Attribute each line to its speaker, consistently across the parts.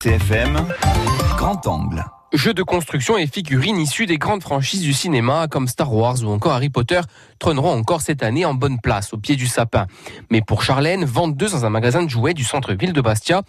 Speaker 1: TFM, grand angle.
Speaker 2: Jeux de construction et figurines issus des grandes franchises du cinéma comme Star Wars ou encore Harry Potter trôneront encore cette année en bonne place au pied du sapin. Mais pour Charlène, vendeuse dans un magasin de jouets du centre-ville de Bastia,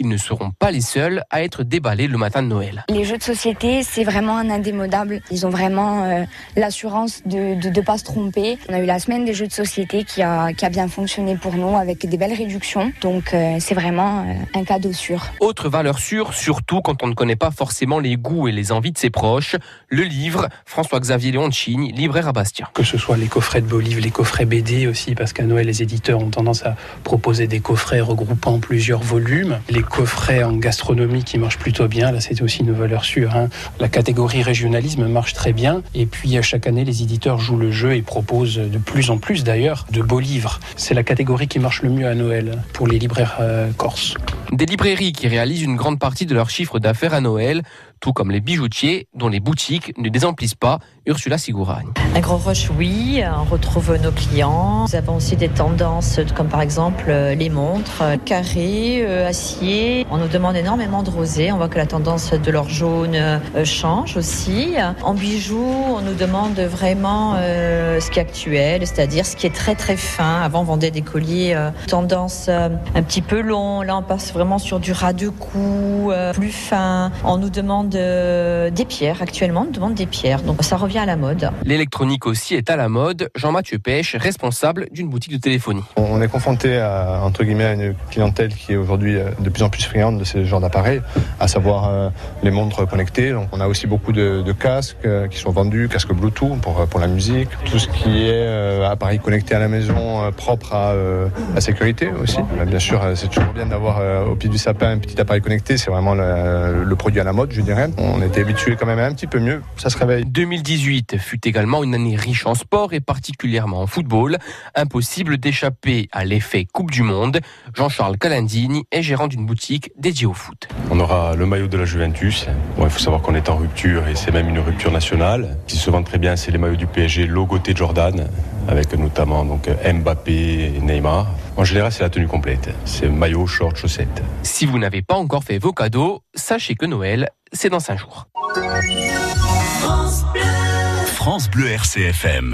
Speaker 2: ils ne seront pas les seuls à être déballés le matin de Noël.
Speaker 3: Les jeux de société, c'est vraiment un indémodable. Ils ont vraiment euh, l'assurance de ne pas se tromper. On a eu la semaine des jeux de société qui a, qui a bien fonctionné pour nous avec des belles réductions. Donc euh, c'est vraiment euh, un cadeau sûr.
Speaker 2: Autre valeur sûre, surtout quand on ne connaît pas forcément les goûts et les envies de ses proches, le livre François-Xavier Leoncini, libraire à Bastia.
Speaker 4: Que ce soit les coffrets de beaux livres, les coffrets BD aussi, parce qu'à Noël, les éditeurs ont tendance à proposer des coffrets regroupant plusieurs volumes. Les coffrets en gastronomie qui marchent plutôt bien, là c'est aussi une valeur sûre. Hein. La catégorie régionalisme marche très bien. Et puis à chaque année, les éditeurs jouent le jeu et proposent de plus en plus d'ailleurs de beaux livres. C'est la catégorie qui marche le mieux à Noël pour les libraires euh, corses.
Speaker 2: Des librairies qui réalisent une grande partie de leur chiffre d'affaires à Noël, tout comme les bijoutiers dont les boutiques ne désemplissent pas. Ursula Sigouragne.
Speaker 5: Un gros rush, oui, on retrouve nos clients. Nous avons aussi des tendances comme par exemple euh, les montres, euh, carrés, euh, acier. On nous demande énormément de rosé. On voit que la tendance de l'or jaune change aussi. En bijoux, on nous demande vraiment ce qui est actuel, c'est-à-dire ce qui est très très fin. Avant, on vendait des colliers tendance un petit peu long. Là, on passe vraiment sur du ras de cou, plus fin. On nous demande des pierres. Actuellement, on nous demande des pierres. Donc ça revient à la mode.
Speaker 2: L'électronique aussi est à la mode. Jean-Mathieu Pêche, responsable d'une boutique de téléphonie.
Speaker 6: On est confronté à, entre guillemets, à une clientèle qui est aujourd'hui euh, de plus en plus friande de ce genre d'appareils, à savoir euh, les montres connectées. Donc on a aussi beaucoup de, casques euh, qui sont vendus, casques Bluetooth pour, pour la musique, tout ce qui est appareil connecté à la maison propre à la sécurité aussi. Bien sûr, c'est toujours bien d'avoir au pied du sapin un petit appareil connecté, c'est vraiment le, le, produit à la mode, je dirais. On était habitué quand même à un petit peu mieux, ça se réveille.
Speaker 2: 2018 fut également une année riche en sport et particulièrement en football. Impossible d'échapper à l'effet Coupe du Monde. Jean-Charles Calandini est gérant d'une boutique dédiée au foot.
Speaker 7: On aura le maillot de la Juventus. il faut savoir qu'on est en rupture et c'est même une rupture nationale. qui se vend très bien, c'est les maillots du PSG logoté Jordan, avec notamment donc Mbappé et Neymar. En général, c'est la tenue complète. C'est maillot, short, chaussettes.
Speaker 2: Si vous n'avez pas encore fait vos cadeaux, sachez que Noël, c'est dans 5 jours.
Speaker 1: France Bleu RCFM.